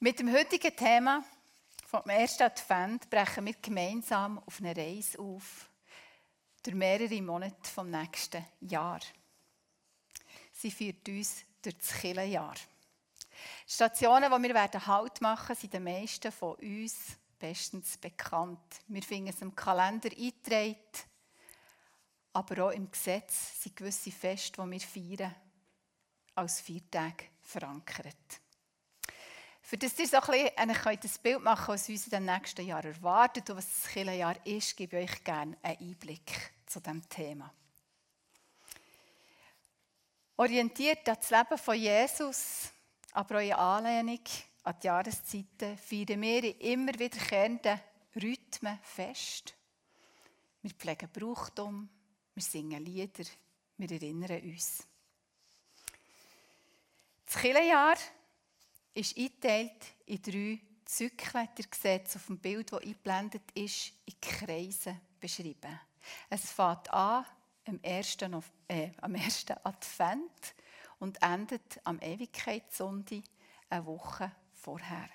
Mit dem heutigen Thema vom ersten Advent brechen wir gemeinsam auf eine Reise auf, durch mehrere Monate vom nächsten Jahr. Sie führt uns durch das Killenjahr. Stationen, wo wir werden Halt machen, sind den meisten von uns bestens bekannt. Wir finden es im Kalender eingetragen, aber auch im Gesetz sind gewisse Feste, die wir feiern, als Viertage verankert. Für das ihr so ein, bisschen, ein Bild machen könnt, was uns den nächsten Jahren erwartet und was das Kirchenjahr ist, gebe ich euch gerne einen Einblick zu diesem Thema. Orientiert an das Leben von Jesus, aber in Anlehnung an die Jahreszeiten, feiern wir in immer wiederkehrenden Rhythmen fest. Wir pflegen Brauchtum, wir singen Lieder, wir erinnern uns. Das Kirchenjahr ist eingeteilt in drei Zyklen. Ihr seht auf dem Bild, das eingeblendet ist, in Kreisen beschrieben. Es fängt an am ersten, äh, am ersten Advent und endet am Ewigkeitssonntag eine Woche vorher.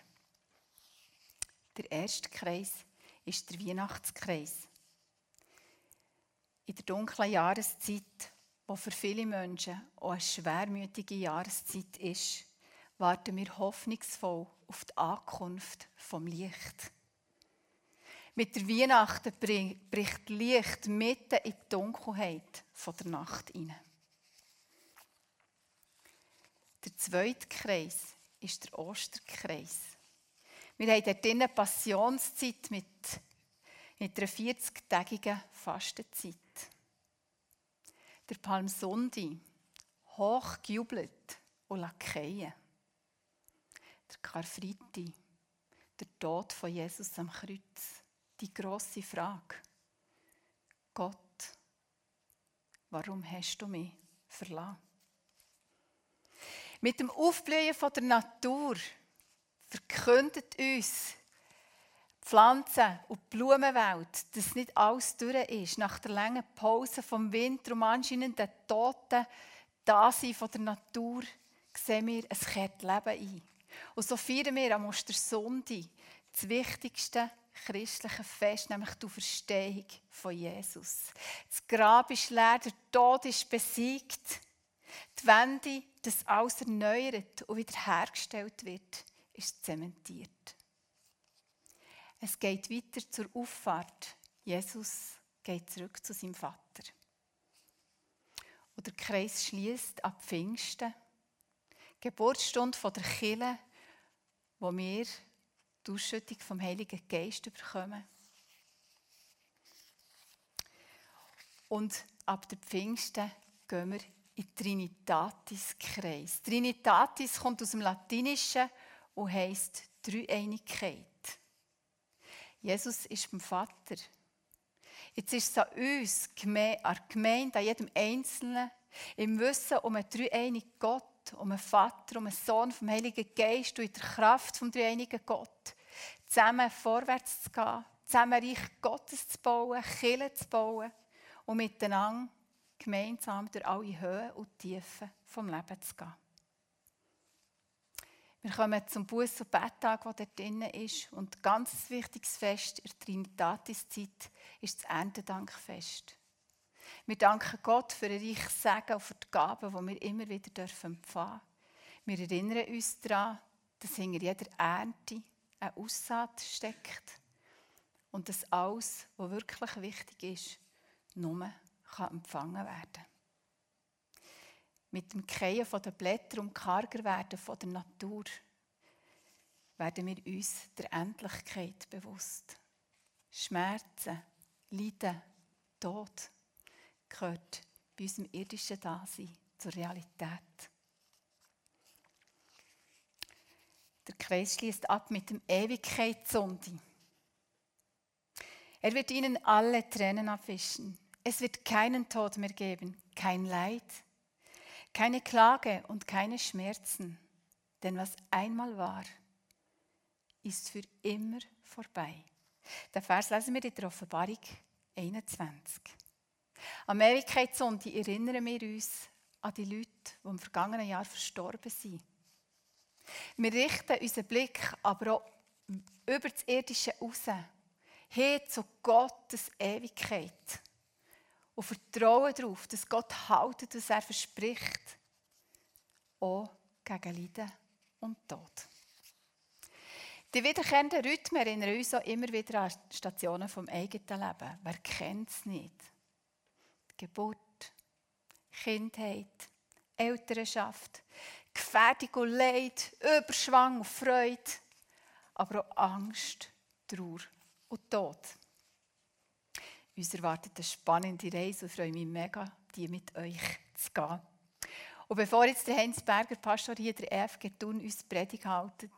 Der erste Kreis ist der Weihnachtskreis. In der dunklen Jahreszeit, wo für viele Menschen auch eine schwermütige Jahreszeit ist, warten wir hoffnungsvoll auf die Ankunft vom Licht. Mit der Weihnachten bricht Licht mitten in die Dunkelheit der Nacht hinein. Der zweite Kreis ist der Osterkreis. Wir haben dort eine Passionszeit mit, mit einer 40-tägigen Fastenzeit. Der Palmsonntag, hoch gejubelt und lackieren. Der Karfreitag, der Tod von Jesus am Kreuz. Die große Frage. Gott, warum hast du mich verlassen? Mit dem Aufblühen von der Natur verkündet uns die Pflanzen- und Blumenwelt, dass nicht alles durch ist. Nach der langen Pause vom Winter und anscheinend der toten Dasein von der Natur sehen wir, es kehrt Leben ein. Und so feiern wir am Ostersonntag das wichtigste christliche Fest, nämlich die Verstehung von Jesus. Das Grab ist leer, der Tod ist besiegt. Die Wende, das alles erneuert und wiederhergestellt wird, ist zementiert. Es geht weiter zur Auffahrt. Jesus geht zurück zu seinem Vater. Und der Kreis schließt ab Pfingsten, Geburtsstunde der Kille, wo wir die Ausschüttung vom Heiligen Geist bekommen. Und ab der Pfingsten gehen wir in Trinitatis-Kreis. Trinitatis kommt aus dem Latinischen und heisst Dreieinigkeit. Jesus ist beim Vater. Jetzt ist es an uns, an der Gemeinde, an jedem Einzelnen, im Wissen um einen dreieinigen Gott, um einen Vater, um einen Sohn vom Heiligen Geist und in der Kraft vom dreieinigen Gott, zusammen vorwärts zu gehen, zusammen Reich Gottes zu bauen, Kirche zu bauen und miteinander gemeinsam durch alle Höhen und Tiefen vom Leben zu gehen. Wir kommen zum Buß- und Betttag, der dort drin ist. Und ein ganz wichtiges Fest in der Trinitatis-Zeit ist das Erntedankfest. Wir danken Gott für ein reiches Segen und für die Gaben, die wir immer wieder empfangen dürfen. Wir erinnern uns daran, dass hinter jeder Ernte eine Aussaat steckt und dass alles, was wirklich wichtig ist, nur kann empfangen werden Mit dem Kehren der Blätter und karger werden von der Natur werden wir uns der Endlichkeit bewusst. Schmerzen, Leiden, Tod gehört bei unserem irdischen Dasein zur Realität. Der Kreis schließt ab mit dem Ewigkeitssonntag. Er wird ihnen alle Tränen abwischen. Es wird keinen Tod mehr geben, kein Leid, keine Klage und keine Schmerzen. Denn was einmal war, ist für immer vorbei. Der Vers lesen wir in der Offenbarung 21. Am Ewigkeitssonntag erinnern wir uns an die Leute, die im vergangenen Jahr verstorben sind. Wir richten unseren Blick aber auch über das Irdische raus, hin zu Gottes Ewigkeit. Und vertrauen darauf, dass Gott haltet, was er verspricht. Auch gegen Leiden und Tod. Die wiederkehrenden Rhythmen erinnern uns auch immer wieder an Stationen vom eigenen Leben. Wer kennt es nicht? Geburt, Kindheit, Elternschaft, Gefährdung und Leid, Überschwang und Freude, aber auch Angst, Trauer und Tod. Uns erwartet eine spannende Reise und freue mich mega, die mit euch zu gehen. Und bevor jetzt der Heinz Berger, Pastor hier, der EFG Thun, uns Predigt haltet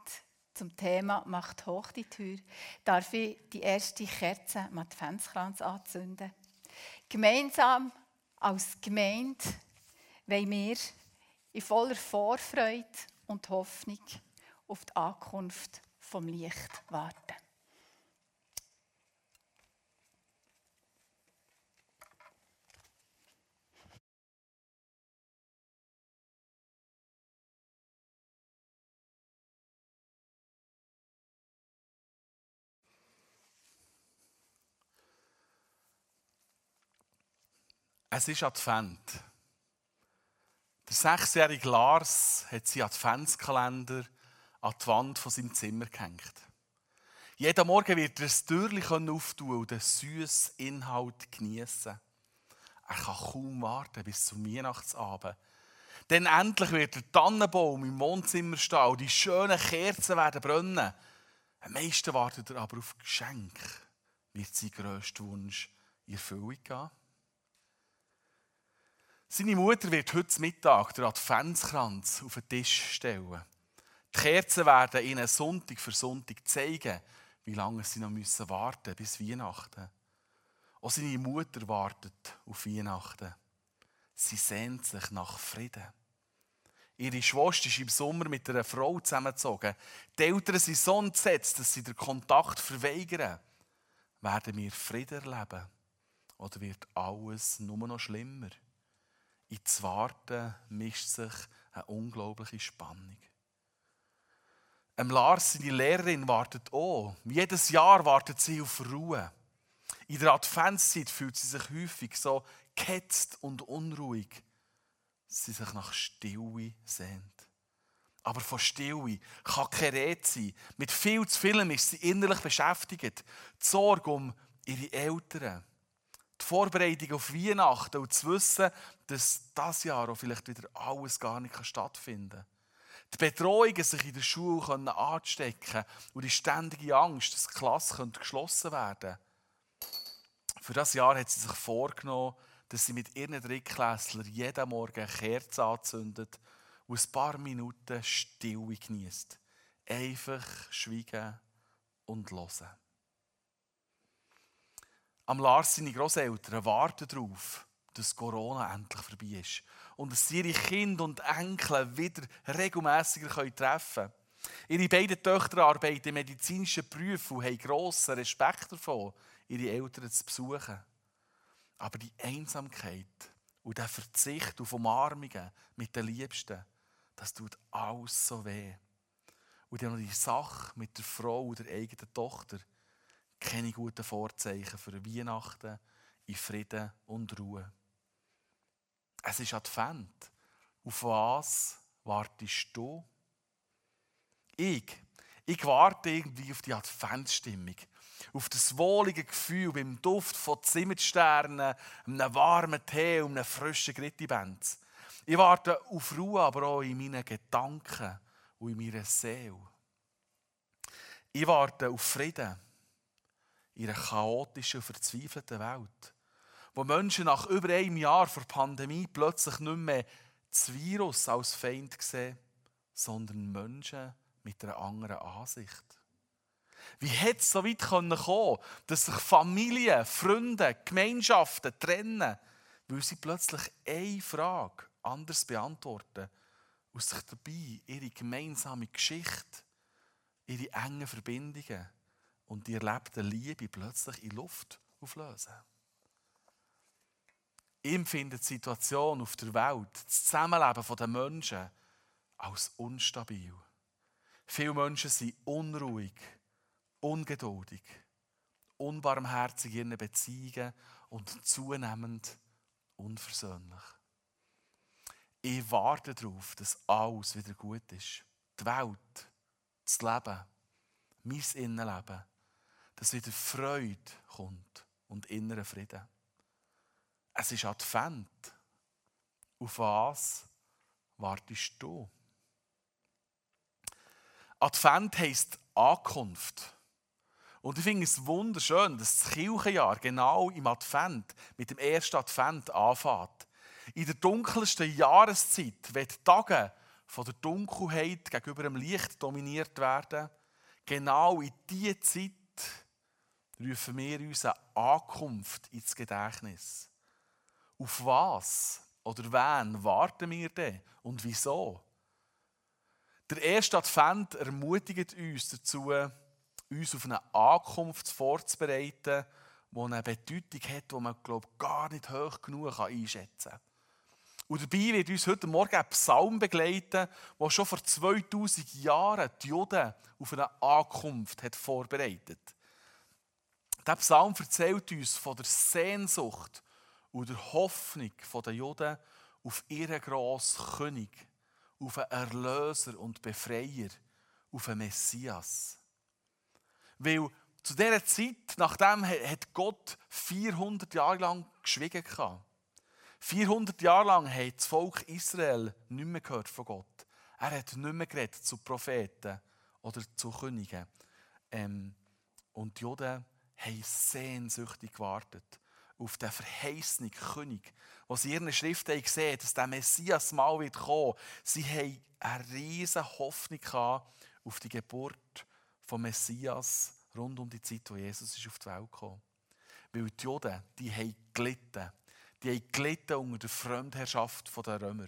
zum Thema «Macht hoch die Tür», darf ich die erste Kerze am Adventskranz anzünden. Gemeinsam als Gemeinde wollen wir in voller Vorfreude und Hoffnung auf die Ankunft vom Licht warten. Es ist Advent. Der sechsjährige Lars hat seinen Adventskalender an die Wand von seinem Zimmer gehängt. Jeden Morgen wird er ein Türchen auftun und den süßen Inhalt genießen. Er kann kaum warten bis zum Weihnachtsabend. Denn endlich wird der Tannenbaum im Wohnzimmer stehen und die schönen Kerzen werden brennen. Am meisten wartet er aber auf Geschenk. Wird sein grösster Wunsch in Erfüllung gehen? Seine Mutter wird heute Mittag den Adventskranz auf den Tisch stellen. Die Kerzen werden ihnen Sonntag für Sonntag zeigen, wie lange sie noch müssen warten bis Weihnachten. Auch seine Mutter wartet auf Weihnachten. Sie sehnt sich nach Frieden. Ihre Schwester ist im Sommer mit einer Frau zusammengezogen. Die Eltern sind so entsetzt, dass sie den Kontakt verweigern. Werden wir Frieden erleben? Oder wird alles nur noch schlimmer? In das Warten mischt sich eine unglaubliche Spannung. Am Lars, seine Lehrerin, wartet auch. Jedes Jahr wartet sie auf Ruhe. In der Adventszeit fühlt sie sich häufig so gehetzt und unruhig, dass sie sich nach Stille sehnt. Aber von Stille kann keine Rede sein. Mit viel zu vielem ist sie innerlich beschäftigt. Die Sorge um ihre Eltern, die Vorbereitung auf Weihnachten und zu wissen, dass das Jahr auch vielleicht wieder alles gar nicht stattfinden kann. Die Bedrohungen, sich in der Schule anzustecken und die ständige Angst, dass die Klasse geschlossen werden könnte. Für das Jahr hat sie sich vorgenommen, dass sie mit ihren Drittklässlern jeden Morgen eine Kerze anzündet und ein paar Minuten Stille genießt. Einfach schweigen und hören. Am Lars seine Großeltern warten darauf, dass Corona endlich vorbei ist und dass sie ihre Kinder und Enkel wieder regelmäßiger treffen können. Ihre beiden Töchter arbeiten in medizinischen Berufen und haben grossen Respekt davon, ihre Eltern zu besuchen. Aber die Einsamkeit und der Verzicht auf Umarmungen mit den Liebsten, das tut alles so weh. Und dann noch die Sache mit der Frau und der eigenen Tochter – keine guten Vorzeichen für Weihnachten in Frieden und Ruhe. Es ist Advent. Auf was wartest du? Ich, ich warte irgendwie auf die Adventsstimmung. Auf das wohlige Gefühl beim Duft von Zimmersternen, einem warmen Tee und einem frischen Grittibenz. Ich warte auf Ruhe, aber auch in meinen Gedanken und in meiner Seele. Ich warte auf Frieden in einer chaotischen, verzweifelten Welt. Wo Menschen nach über einem Jahr vor Pandemie plötzlich nicht mehr das Virus als Feind sehen, sondern Menschen mit einer anderen Ansicht. Wie hätte es so weit kommen können, dass sich Familien, Freunde, Gemeinschaften trennen, weil sie plötzlich eine Frage anders beantworten und sich dabei ihre gemeinsame Geschichte, ihre engen Verbindungen und die erlebte Liebe plötzlich in Luft auflösen. Ihm findet die Situation auf der Welt, das Zusammenleben der Menschen als unstabil. Viele Menschen sind unruhig, ungeduldig, unbarmherzig in ihren Beziehungen und zunehmend unversöhnlich. Ich warte darauf, dass alles wieder gut ist. Die Welt, das Leben, mein Innenleben, dass wieder Freude kommt und innerer Frieden. Es ist Advent. Auf was wartest du? Advent heisst Ankunft. Und ich finde es wunderschön, dass das Kirchenjahr genau im Advent, mit dem ersten Advent anfängt. In der dunkelsten Jahreszeit, wenn die Tage von der Dunkelheit gegenüber dem Licht dominiert werden, genau in diese Zeit rufen wir unsere Ankunft ins Gedächtnis. Auf was oder wen warten wir denn und wieso? Der erste Advent ermutigt uns dazu, uns auf eine Ankunft vorzubereiten, die eine Bedeutung hat, die man glaube gar nicht hoch genug einschätzen kann. Und dabei wird uns heute Morgen ein Psalm begleiten, der schon vor 2000 Jahren die Juden auf eine Ankunft hat vorbereitet Der Psalm erzählt uns von der Sehnsucht und der Hoffnung der Juden auf ihren grossen König, auf einen Erlöser und Befreier, auf einen Messias. Weil zu dieser Zeit, nachdem hat Gott 400 Jahre lang geschwiegen. 400 Jahre lang hat das Volk Israel nicht mehr gehört von Gott. Er hat nicht mehr geredet zu Propheten oder zu Königen. Ähm, und die Juden haben sehnsüchtig gewartet auf den verheißenen König, was in ihren Schriften gesehen dass der Messias mal wird kommen. Sie haben eine riesige Hoffnung auf die Geburt des Messias rund um die Zeit, wo Jesus auf die Welt kam. Weil die Juden, die haben gelitten. Die haben gelitten unter der Fremdherrschaft der Römer.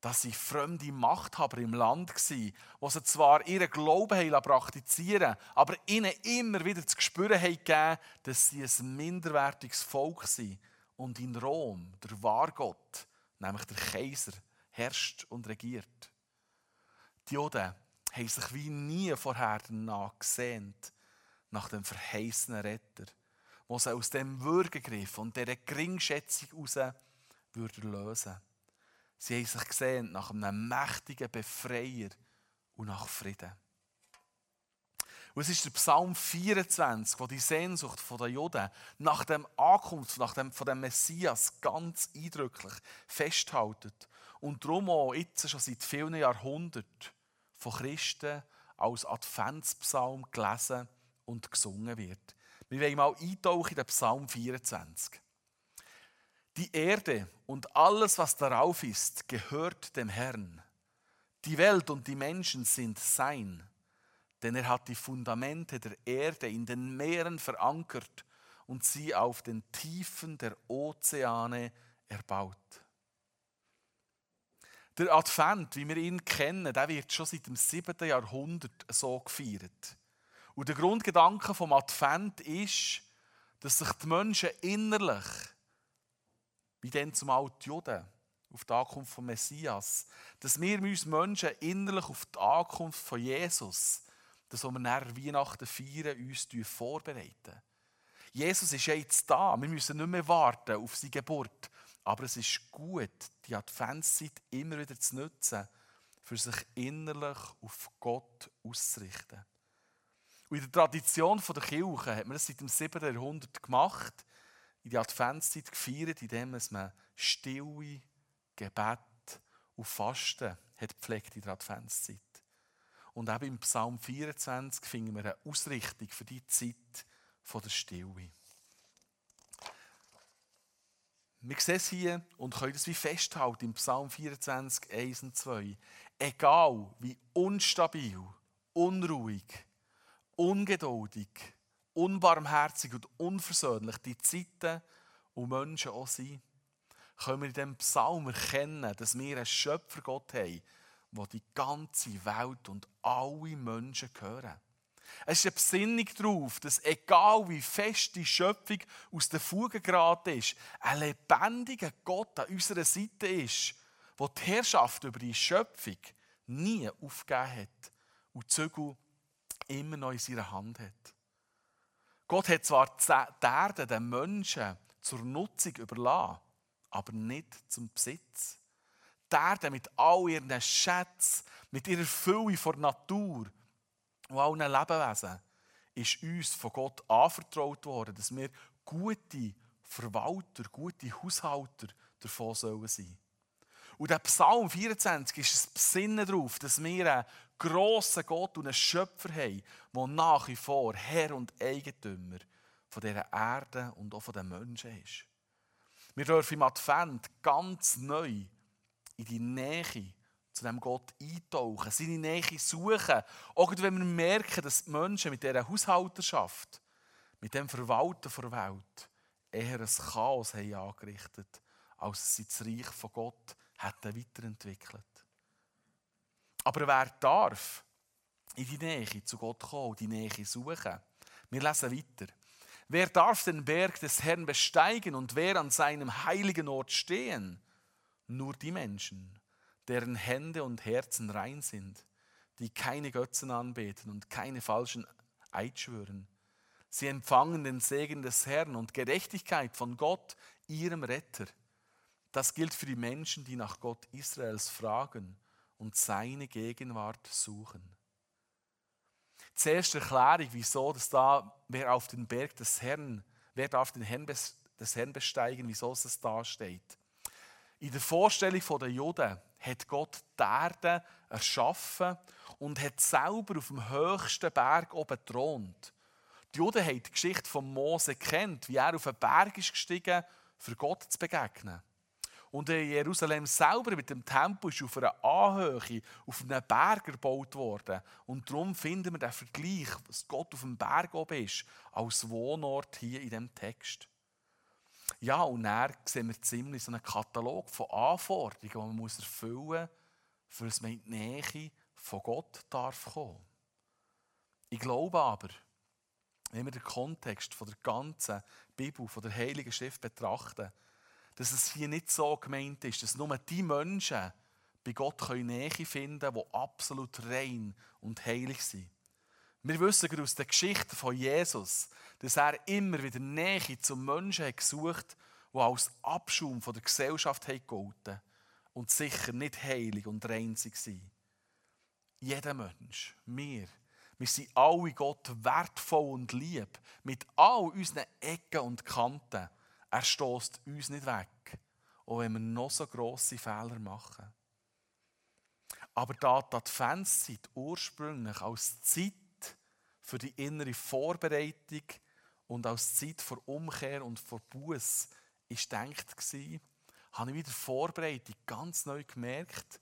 Dass sie fremde Machthaber im Land waren, die sie zwar ihren Glauben praktizieren aber ihnen immer wieder zu spüren haben dass sie ein minderwertiges Volk sind und in Rom der Wahrgott, nämlich der Kaiser, herrscht und regiert. Die Juden haben sich wie nie vorher danach gesehnt, nach dem verheißenen Retter, der sie aus dem Würgegriff und dieser Geringschätzung heraus würde lösen Sie haben sich gesehnt nach einem mächtigen Befreier und nach Frieden. Und es ist der Psalm 24, wo die Sehnsucht der Juden nach dem Ankunft, nach dem, von dem Messias ganz eindrücklich festhaltet. Und darum auch jetzt schon seit vielen Jahrhunderten von Christen als Adventspsalm gelesen und gesungen wird. Wir wollen mal eintauchen in den Psalm 24. Die Erde und alles, was darauf ist, gehört dem Herrn. Die Welt und die Menschen sind sein, denn er hat die Fundamente der Erde in den Meeren verankert und sie auf den Tiefen der Ozeane erbaut. Der Advent, wie wir ihn kennen, der wird schon seit dem 7. Jahrhundert so gefeiert. Und der Grundgedanke vom Advent ist, dass sich die Menschen innerlich, wie denn zum die Juden, auf die Ankunft von Messias, dass wir uns Menschen innerlich auf die Ankunft von Jesus, das, wir nach Weihnachten feiern, uns vorbereiten. Jesus ist jetzt da. Wir müssen nicht mehr warten auf seine Geburt. Aber es ist gut, die Adventszeit immer wieder zu nutzen, für sich innerlich auf Gott auszurichten. Und in der Tradition der Kirche hat man das seit dem 7. Jahrhundert gemacht, in die Adventszeit gefeiert, indem man stille Gebet und Fasten hat pflegt in der Adventszeit. Und eben im Psalm 24 finden wir eine Ausrichtung für die Zeit der Stille. Wir sehen es hier und können es wie festhalten im Psalm 24, 1 und 2. Egal wie unstabil, unruhig, ungeduldig, unbarmherzig und unversöhnlich die Zeiten und Menschen auch sind, können wir in diesem Psalm erkennen, dass wir einen Schöpfergott haben, der die ganze Welt und alle Menschen gehören. Es ist eine Besinnung darauf, dass egal wie fest die Schöpfung aus der Fuge geraten ist, ein lebendiger Gott an unserer Seite ist, der die Herrschaft über die Schöpfung nie aufgegeben hat und die Zügel immer noch in seiner Hand hat. Gott hat zwar die Erde den Menschen zur Nutzung überlassen, aber nicht zum Besitz. Die Erde mit all ihren Schätzen, mit ihrer Fülle von Natur und allen Lebewesen ist uns von Gott anvertraut worden, dass wir gute Verwalter, gute Haushalter davon sollen sein. Und der Psalm 24 ist ein Besinnen darauf, dass wir einen grossen Gott und einen Schöpfer haben, der nach wie vor Herr und Eigentümer von dieser Erde und auch von den Menschen ist. Wir dürfen im Advent ganz neu in die Nähe zu dem Gott eintauchen, seine Nähe suchen. Auch wenn wir merken, dass die Menschen mit dieser Haushalterschaft, mit dem Verwalten der Welt, eher ein Chaos haben angerichtet, als sie das Reich von Gott hätten weiterentwickelt. Aber wer darf in die Nähe zu Gott kommen, die Nähe suchen? Wir lesen weiter. Wer darf den Berg des Herrn besteigen und wer an seinem heiligen Ort stehen? Nur die Menschen, deren Hände und Herzen rein sind, die keine Götzen anbeten und keine falschen Eid schwören. Sie empfangen den Segen des Herrn und Gerechtigkeit von Gott, ihrem Retter. Das gilt für die Menschen, die nach Gott Israels fragen und seine Gegenwart suchen. Zuerst Erklärung, wieso dass da, wer auf den Berg des Herrn, wer darf den Herrn des Herrn besteigen, wieso es da steht. In der Vorstellung der Juden hat Gott die Erde erschaffen und hat selber auf dem höchsten Berg oben thront. Die Juden haben die Geschichte von Mose kennt, wie er auf einen Berg ist gestiegen, für Gott zu begegnen. Und Jerusalem selber mit dem Tempel ist auf einer Anhöhe, auf einem Berg gebaut worden. Und darum finden wir den Vergleich, dass Gott auf dem Berg oben ist, als Wohnort hier in dem Text. Ja, und dann sehen wir ziemlich so einen Katalog von Anforderungen, die man erfüllen muss, für dass man in die Nähe von Gott darf kommen. Ich glaube aber, wenn wir den Kontext von der ganzen Bibel, von der Heiligen Schrift betrachten, dass es hier nicht so gemeint ist, dass nur die Menschen bei Gott Nähe finden können, die absolut rein und heilig sind. Wir wissen aus der Geschichte von Jesus, dass er immer wieder Nähe zum Menschen hat gesucht die als Abschaum von der Gesellschaft gelten und sicher nicht heilig und rein waren. Jeder Mensch, wir, wir sind alle Gott wertvoll und lieb, mit all unseren Ecken und Kanten. Er stößt uns nicht weg, auch wenn wir noch so grosse Fehler machen. Aber da die Adventszeit ursprünglich als Zeit für die innere Vorbereitung und als Zeit vor Umkehr und vor Buß ist denkt war, habe ich wieder Vorbereitung ganz neu gemerkt,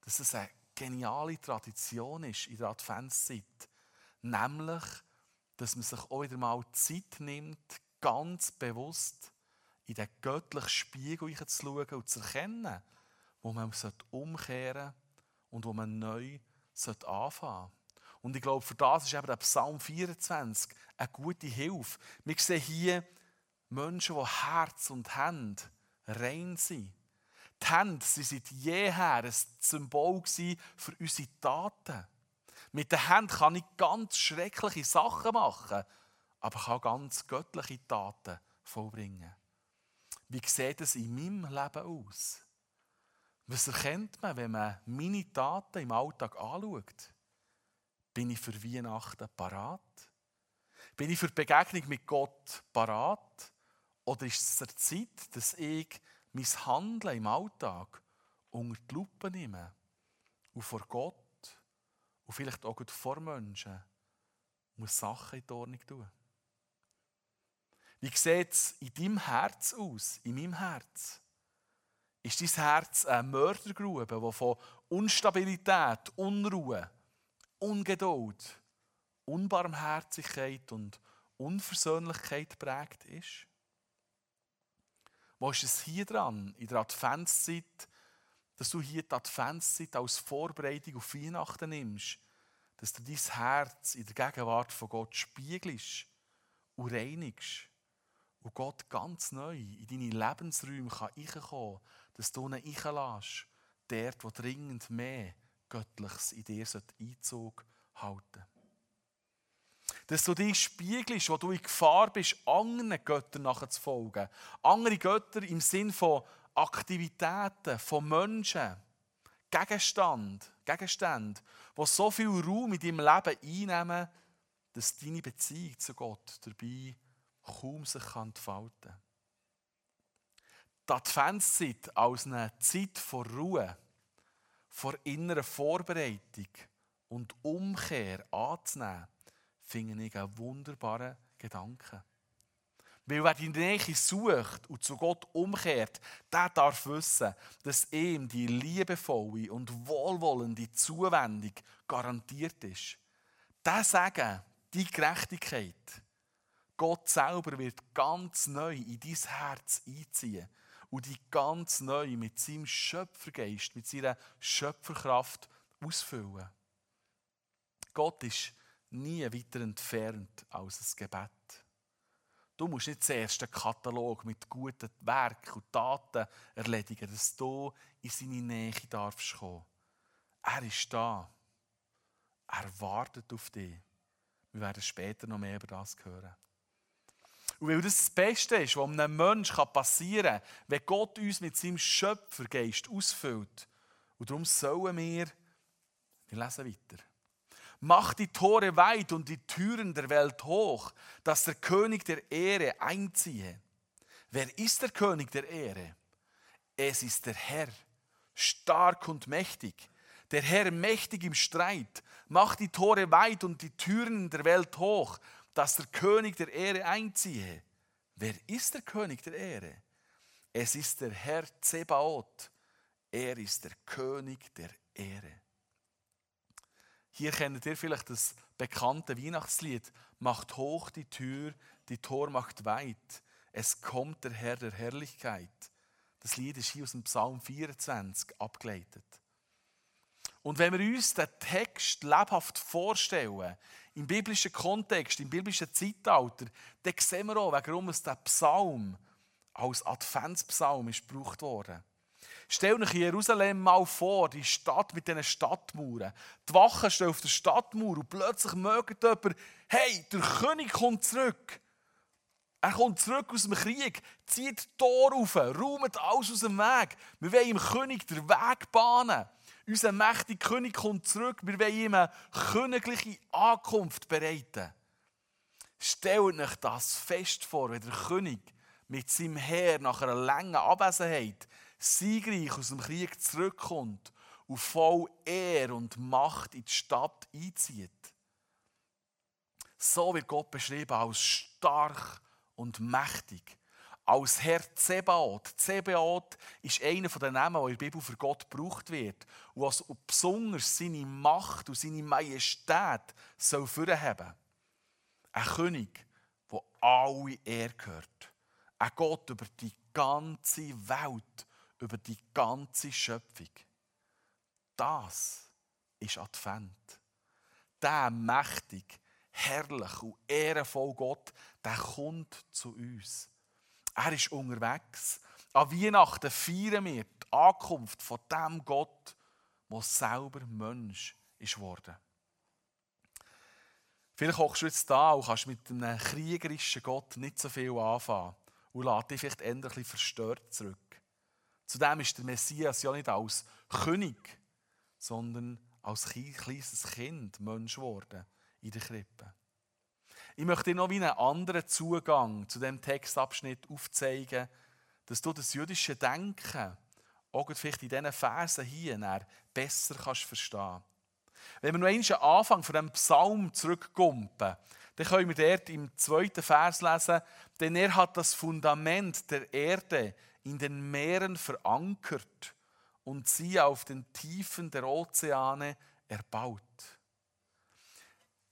dass es eine geniale Tradition ist in der Adventszeit. Nämlich, dass man sich auch wieder mal Zeit nimmt, ganz bewusst in den göttlichen Spiegel zu schauen und zu erkennen, wo man umkehren und wo man neu anfangen sollte. Und ich glaube, für das ist eben der Psalm 24 eine gute Hilfe. Wir sehen hier Menschen, die Herz und Hände rein sind. Die Hände sie sind jeher ein Symbol für unsere Taten. Mit den Händen kann ich ganz schreckliche Sachen machen, aber kann ganz göttliche Taten vollbringen. Wie sieht es in meinem Leben aus? Was erkennt man, wenn man meine Taten im Alltag anschaut? Bin ich für Weihnachten parat? Bin ich für die Begegnung mit Gott parat? Oder ist es der Zeit, dass ich mein Handeln im Alltag unter die Lupe nehme und vor Gott und vielleicht auch vor Menschen muss Sachen in die Ordnung tun? Wie sieht es in deinem Herz aus, in meinem Herz? Ist dein Herz eine Mördergrube, die von Unstabilität, Unruhe, Ungeduld, Unbarmherzigkeit und Unversöhnlichkeit prägt ist? Wo ist es hier dran, in der Adventszeit, dass du hier die Adventszeit als Vorbereitung auf Weihnachten nimmst, dass du dein Herz in der Gegenwart von Gott spiegelst und reinigst und Gott ganz neu in deine Lebensräume kann kann, dass du ihn reinlässt, dort, wo dringend mehr Göttliches in dir Einzug halten. Dass du dich spiegelst, wo du in Gefahr bist, anderen Göttern nachzufolgen. Andere Götter im Sinn von Aktivitäten, von Menschen, Gegenstand, Gegenstände, die so viel Raum in deinem Leben einnehmen, dass deine Beziehung zu Gott dabei kaum sich entfalten kann. Die Adventszeit als eine Zeit vor Ruhe, vor innerer Vorbereitung und Umkehr anzunehmen, finde ich einen wunderbaren Gedanken. Weil wer die Nähe sucht und zu Gott umkehrt, der darf wissen, dass ihm die liebevolle und wohlwollende Zuwendung garantiert ist. Der Sagen, die Gerechtigkeit, Gott selber wird ganz neu in dein Herz einziehen und die ganz neu mit seinem Schöpfergeist, mit seiner Schöpferkraft ausfüllen. Gott ist nie weiter entfernt als ein Gebet. Du musst nicht zuerst einen Katalog mit guten Werken und Taten erledigen, dass du in seine Nähe darfst kommen. Er ist da. Er wartet auf dich. Wir werden später noch mehr über das hören. Und weil das das Beste ist, was einem Menschen passieren kann, wenn Gott uns mit seinem Schöpfergeist ausfüllt. Und darum sollen wir, wir lesen weiter, Mach die Tore weit und die Türen der Welt hoch, dass der König der Ehre einziehe. Wer ist der König der Ehre? Es ist der Herr, stark und mächtig. Der Herr mächtig im Streit. Mach die Tore weit und die Türen der Welt hoch, dass der König der Ehre einziehe. Wer ist der König der Ehre? Es ist der Herr Zebaoth. Er ist der König der Ehre. Hier kennt ihr vielleicht das bekannte Weihnachtslied. Macht hoch die Tür, die Tor macht weit. Es kommt der Herr der Herrlichkeit. Das Lied ist hier aus dem Psalm 24 abgeleitet. Und wenn wir uns den Text lebhaft vorstellen, im biblischen Kontext, im biblischen Zeitalter, dann sehen wir auch, warum es der Psalm als Adventspsalm ist gebraucht worden. Stell euch Jerusalem mal vor, die Stadt mit diesen Stadtmauern. Die Wachen stehen auf der Stadtmauer und plötzlich mögt jemand, hey, der König kommt zurück. Er kommt zurück aus dem Krieg, zieht die Tor auf, räumt alles aus dem Weg. Wir wollen ihm König den Weg bahnen. Unser mächtiger König kommt zurück. Wir wollen ihm eine königliche Ankunft bereiten. Stellt euch das fest vor, wenn der König mit seinem Heer nach einer langen Abwesenheit siegreich aus dem Krieg zurückkommt und voll Ehr und Macht in die Stadt einzieht. So wird Gott beschrieben als stark und mächtig. Als Herr Zebaoth. Zebaoth ist einer der Namen, der in der Bibel für Gott gebraucht wird. Und was besonders seine Macht und seine Majestät soll haben. Ein König, der alle Ehre gehört. Ein Gott über die ganze Welt über die ganze Schöpfung. Das ist Advent. Der mächtig, herrlich und ehrenvoll Gott, der kommt zu uns. Er ist unterwegs. An Weihnachten feiern wir die Ankunft von dem Gott, der selber Mensch ist geworden. Vielleicht hockst du jetzt da und kannst mit einem kriegerischen Gott nicht so viel anfangen und lässt dich vielleicht endlich verstört zurück. Zudem ist der Messias ja nicht als König, sondern als kleines Kind Mensch geworden in der Krippe. Ich möchte dir noch einen anderen Zugang zu dem Textabschnitt aufzeigen, dass du das jüdische Denken auch vielleicht in diesen Versen hier besser kannst verstehen Wenn wir noch einmal den Anfang von dem Psalm zurückkumpen, dann können wir dort im zweiten Vers lesen, denn er hat das Fundament der Erde in den Meeren verankert und sie auf den Tiefen der Ozeane erbaut.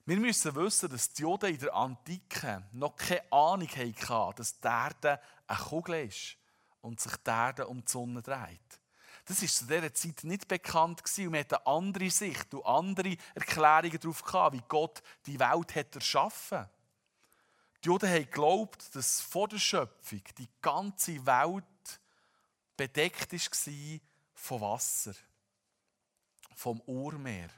Wir müssen wissen, dass die Juden in der Antike noch keine Ahnung hatten, dass die Erde eine Kugel ist und sich die Erde um die Sonne dreht. Das war zu dieser Zeit nicht bekannt und man hatte eine andere Sicht und andere Erklärungen darauf, wie Gott die Welt hat erschaffen hat. Die Juden haben geglaubt, dass vor der Schöpfung die ganze Welt bedeckt war von Wasser, vom Urmeer.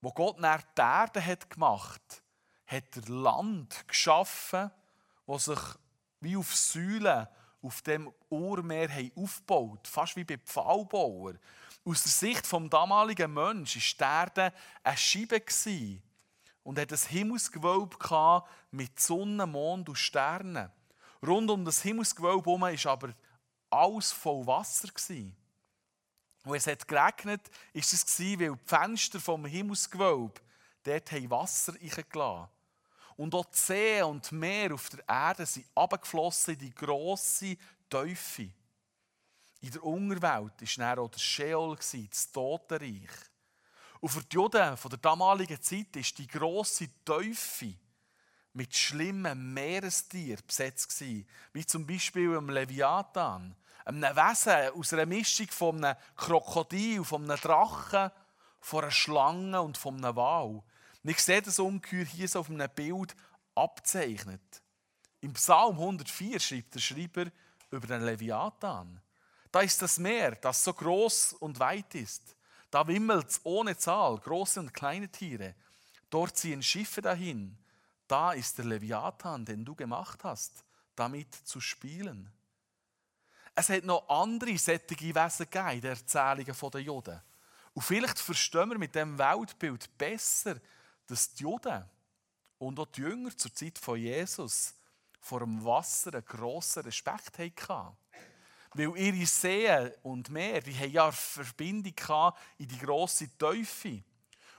Wo Gott nach die Erde hat gemacht hat er Land geschaffen, wo sich wie auf Säulen auf dem Urmeer aufgebaut fast wie bei Pfahlbauer. Aus der Sicht vom damaligen Menschen war die Erde eine Scheibe und hat ein Himmelsgewölbe mit Sonne, Mond und Sternen. Rund um das Himmelsgewölbe herum war aber alles voll Wasser. Und es hat geregnet, ist es weil die Fenster vom Himmelsgewölbe dort Wasser reingelassen Und auch die See und die Meer auf der Erde sind abgeflossen in die grosse Teufel. In der Unterwelt war dann auch der Sheol, das Totenreich. Und für die Juden der damaligen Zeit war die grosse Teufel mit schlimmen Meerestieren besetzt wie zum Beispiel einem Leviathan, einem Wesen aus einer Mischung von einem Krokodil, von einem Drachen, von einer Schlange und von einem Wal. Und ich sehe das Ungeheuer hier so auf einem Bild abzeichnet. Im Psalm 104 schreibt der Schreiber über den Leviathan. Da ist das Meer, das so groß und weit ist. Da wimmelt es ohne Zahl, große und kleine Tiere. Dort ziehen Schiffe dahin. Da ist der Leviathan, den du gemacht hast, damit zu spielen. Es hat noch andere sättige Wesen gegeben in den Erzählungen der Juden. Und vielleicht verstehen wir mit dem Weltbild besser, dass die Juden und auch die Jünger zur Zeit von Jesus vor dem Wasser einen grossen Respekt hatten. Weil ihre Seen und Meer, die haben ja eine Verbindung in die grosse Teufel.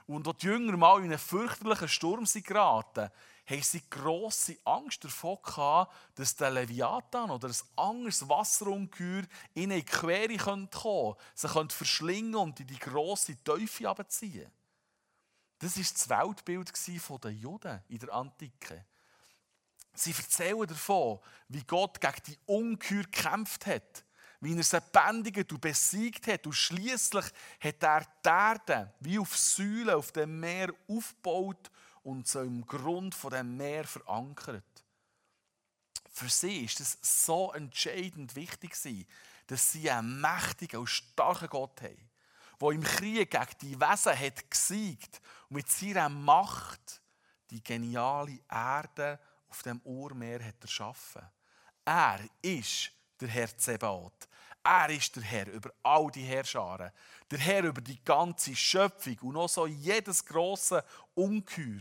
Und als die Jünger mal in einen fürchterlichen Sturm sind geraten, haben sie grosse Angst davor gehabt, dass der Leviathan oder ein anderes Wasserungeheuer in die Quere kommen könnte, sie könnte verschlingen und in die grosse Teufel abziehen. Das war das Weltbild der Juden in der Antike. Sie erzählen davon, wie Gott gegen die Ungeheuer gekämpft hat, wie er sie bändigt und besiegt hat. Und schließlich hat er die Erde wie auf Säulen auf dem Meer aufgebaut und so im Grund von dem Meer verankert. Für sie ist es so entscheidend wichtig, dass sie einen mächtigen und starken Gott haben, der im Krieg gegen die Wesen hat gesiegt und mit seiner Macht die geniale Erde auf dem Urmeer hat erschaffen. Er ist der Herr Zebaoth. Er ist der Herr über all die Herrscharen. Der Herr über die ganze Schöpfung und auch so jedes grosse Ungeheuer.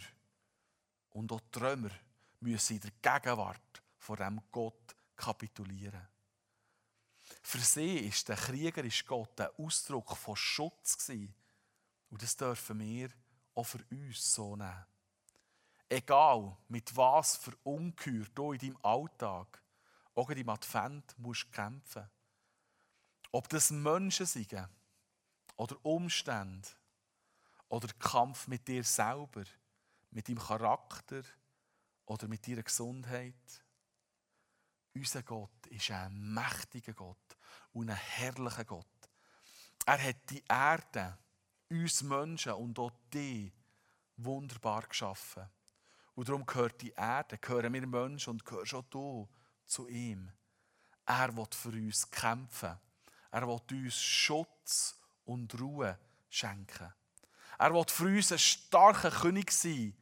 Und auch die Römer müssen in der Gegenwart von diesem Gott kapitulieren. Für sie ist der kriegerische Gott ein Ausdruck von Schutz. Und das dürfen wir auch für uns so nehmen. Egal, mit was für Ungeheuer du in deinem Alltag, auch deinem Advent musst kämpfen. Ob das Menschen sind oder Umstände oder Kampf mit dir selber, mit deinem Charakter oder mit deiner Gesundheit. Unser Gott ist ein mächtiger Gott und ein herrlicher Gott. Er hat die Erde, uns Menschen und auch dich wunderbar geschaffen. Und darum gehört die Erde, gehören wir Menschen und gehörst auch du zu ihm. Er will für uns kämpfen. Er will uns Schutz und Ruhe schenken. Er will für uns ein starker König sein,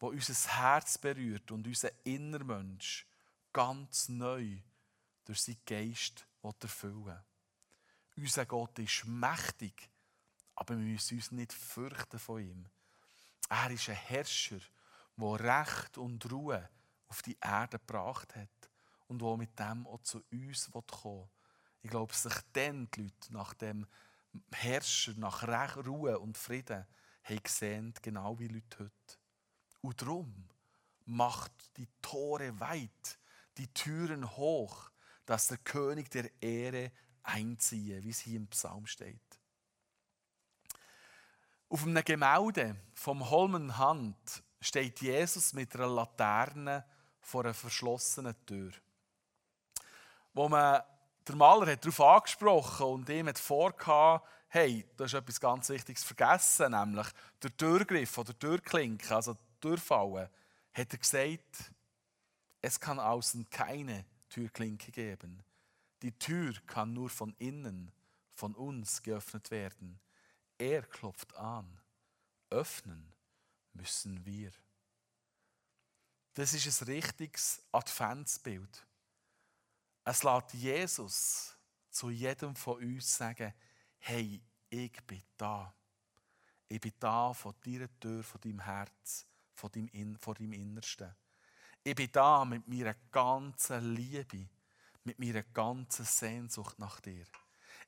der unser Herz berührt und unser Innermensch ganz neu durch seinen Geist erfüllen will. Unser Gott ist mächtig, aber wir müssen uns nicht fürchten von ihm. Er ist ein Herrscher, der Recht und Ruhe auf die Erde gebracht hat und der mit dem auch zu uns kommen will. Ich glaube, sich dann die Leute nach dem Herrscher, nach Ruhe und Frieden haben gesehen, genau wie Leute heute. Und darum macht die Tore weit, die Türen hoch, dass der König der Ehre einziehe, wie es hier im Psalm steht. Auf einem Gemälde vom Holmen Hand steht Jesus mit einer Laterne vor einer verschlossenen Tür. Wo man der Maler hat darauf angesprochen und ihm hat vorgehabt, hey, du hast etwas ganz Wichtiges vergessen, nämlich der Türgriff oder Türklinke, also Türfallen, hat er gesagt, es kann außen keine Türklinke geben. Die Tür kann nur von innen, von uns geöffnet werden. Er klopft an. öffnen müssen wir. Das ist ein richtiges Adventsbild. Es lässt Jesus zu jedem von uns sagen, hey, ich bin da. Ich bin da von deiner Tür, von deinem Herz, von deinem, In von deinem Innersten. Ich bin da mit meiner ganzen Liebe, mit meiner ganzen Sehnsucht nach dir.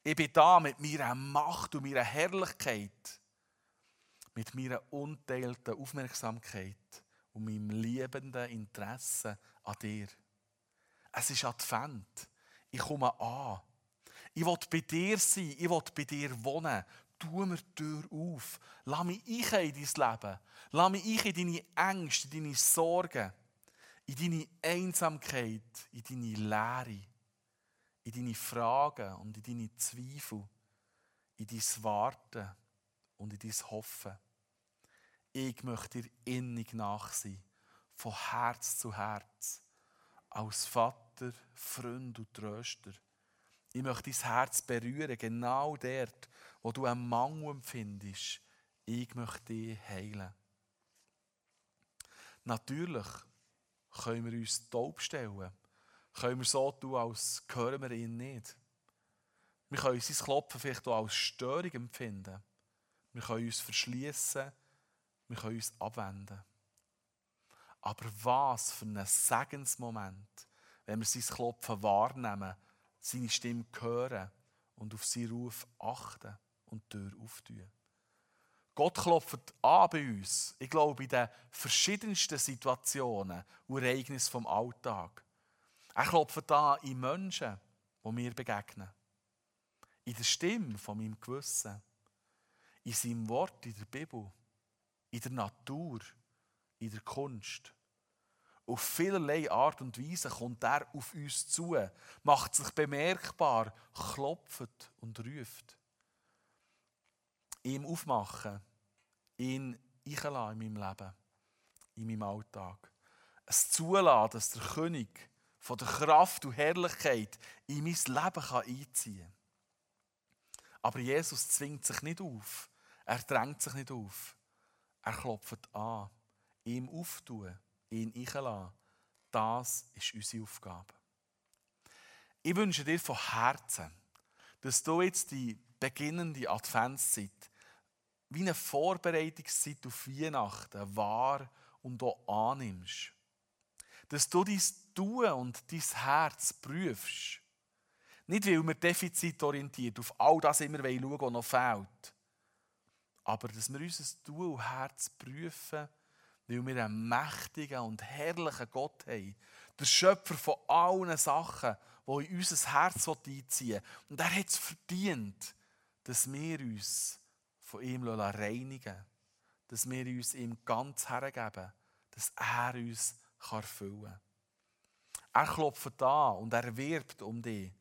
Ich bin da mit meiner Macht und meiner Herrlichkeit, mit meiner unteilten Aufmerksamkeit und meinem liebenden Interesse an dir. Es ist Advent. Ich komme an. Ich will bei dir sein. Ich will bei dir wohnen. Tu mir die Tür auf. Lass mich ich in dein Leben. Lass mich ich in deine Ängste, in deine Sorgen, in deine Einsamkeit, in deine Leere, in deine Fragen und in deine Zweifel, in dein Warten und in dein Hoffen. Ich möchte dir innig nach sein, von Herz zu Herz, als Vater, Freund und Tröster. Ich möchte dein Herz berühren, genau dort, wo du einen Mangel empfindest. Ich möchte dich heilen. Natürlich können wir uns taub stellen. Können wir so tun, als hören wir ihn nicht. Wir können sein Klopfen vielleicht auch als Störung empfinden. Wir können uns verschließen wir können uns abwenden. Aber was für ein Segensmoment, wenn wir sein Klopfen wahrnehmen, seine Stimme hören und auf seinen Ruf achten und die Tür auftun. Gott klopft an bei uns, ich glaube, in den verschiedensten Situationen und Ereignissen vom Alltag. Er klopft an in Menschen, die mir begegnen. In der Stimme von meinem Gewissen. In seinem Wort in der Bibel in der Natur, in der Kunst. Auf vielerlei Art und Weise kommt er auf uns zu, macht sich bemerkbar, klopft und ruft. Ihm aufmachen, ihn einladen in meinem Leben, in meinem Alltag. Es zulassen, dass der König von der Kraft und Herrlichkeit in mein Leben einziehen kann. Aber Jesus zwingt sich nicht auf. Er drängt sich nicht auf. Er klopft an. Ihm auftun, ihn einladen. Das ist unsere Aufgabe. Ich wünsche dir von Herzen, dass du jetzt die beginnende Adventszeit wie eine Vorbereitungszeit auf Weihnachten wahr und auch annimmst. Dass du dein Tun und dein Herz prüfst. Nicht, weil wir defizitorientiert auf all das immer schauen, was noch fehlt aber dass wir unser Tun und Herz prüfen, weil wir einen mächtigen und herrlichen Gott haben. Der Schöpfer von allen Sachen, die in unser Herz einziehen will. Und er hat es verdient, dass wir uns von ihm reinigen lassen. Dass wir uns ihm ganz hergeben, dass er uns erfüllen kann. Er klopft an und er wirbt um dich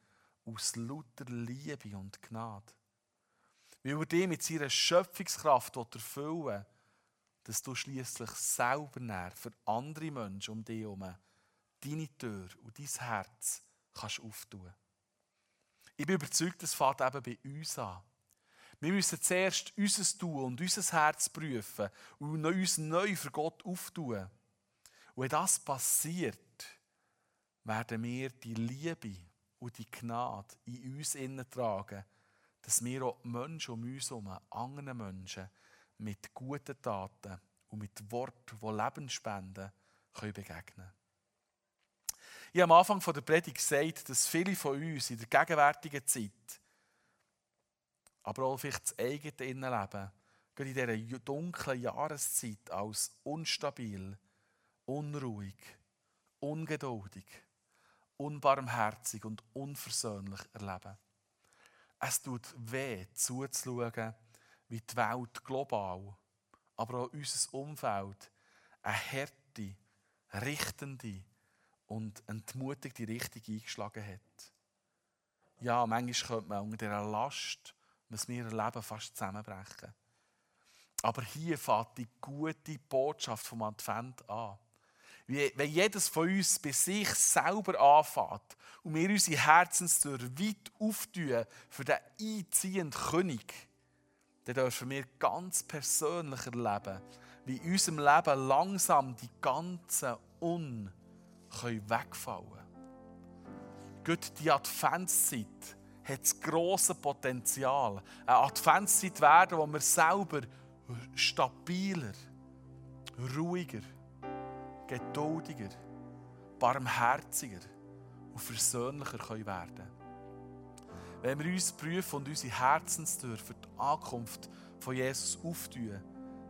aus lauter Liebe und Gnade weil er dich mit seiner Schöpfungskraft erfüllen will, dass du schließlich selber für andere Menschen um dich herum deine Tür und dein Herz kannst auftun. Ich bin überzeugt, das fängt eben bei uns an. Wir müssen zuerst unser Tun und unser Herz prüfen und uns neu für Gott auftun. Und wenn das passiert, werden wir die Liebe und die Gnade in uns innen tragen, dass wir auch Menschen um uns herum, anderen Menschen, mit guten Taten und mit Worten, die Leben spenden, können begegnen Ich habe am Anfang der Predigt gesagt, dass viele von uns in der gegenwärtigen Zeit, aber auch vielleicht das eigene Innenleben, gerade in dieser dunklen Jahreszeit als unstabil, unruhig, ungeduldig, unbarmherzig und unversöhnlich erleben. Es tut weh, zuzuschauen, wie die Welt global, aber auch unser Umfeld eine harte, richtende und entmutigte Richtung eingeschlagen hat. Ja, manchmal könnte man unter dieser Last, was wir erleben, fast zusammenbrechen. Aber hier fängt die gute Botschaft vom Advent an. Wenn jedes von uns bei sich selber anfängt und wir unsere Herzenstür weit auftun für den einziehenden König, dann dürfen wir ganz persönlich erleben, wie in unserem Leben langsam die ganzen Un wegfallen können. Gott, die Adventszeit hat das grosse Potenzial, eine Adventszeit werden, wo wir selber stabiler, ruhiger, geduldiger, barmherziger und versöhnlicher werden können. Wenn wir uns prüfen und unsere Herzenstür für die Ankunft von Jesus auftun,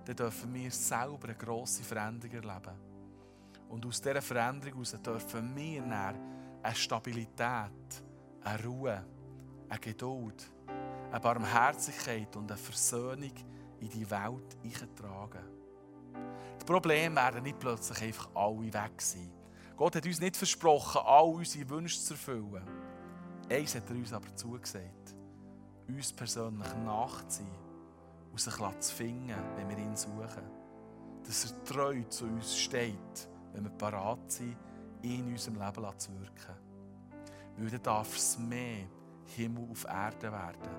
dann dürfen wir selber eine grosse Veränderung erleben. Und aus dieser Veränderung heraus dürfen wir dann eine Stabilität, eine Ruhe, eine Geduld, eine Barmherzigkeit und eine Versöhnung in die Welt eintragen. Die Probleme werden nicht plötzlich einfach alle weg sein. Gott hat uns nicht versprochen, all unsere Wünsche zu erfüllen. Eins hat er uns aber zugesagt, uns persönlich nachzuziehen und sich zu finden, wenn wir ihn suchen. Dass er treu zu uns steht, wenn wir parat sind, in unserem Leben zu wirken. Weil dann darf es mehr Himmel auf Erde werden.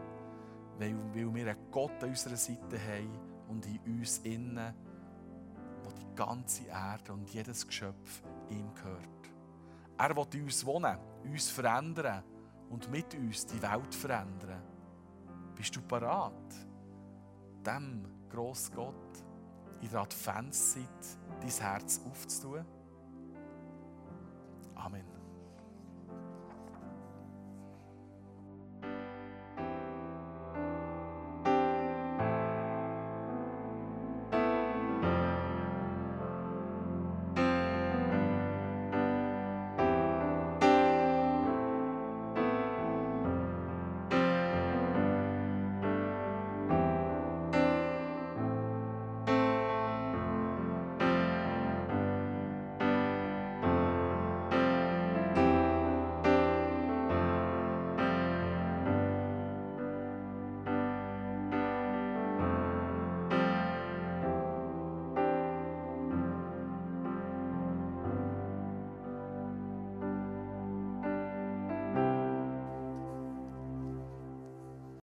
Weil, weil wir einen Gott an unserer Seite haben und in uns innen, wo die ganze Erde und jedes Geschöpf ihm gehört. Er will in uns wohnen, uns verändern und mit uns die Welt verändern. Bist du parat, dem grossen Gott in der Adventszeit dein Herz aufzutun? Amen.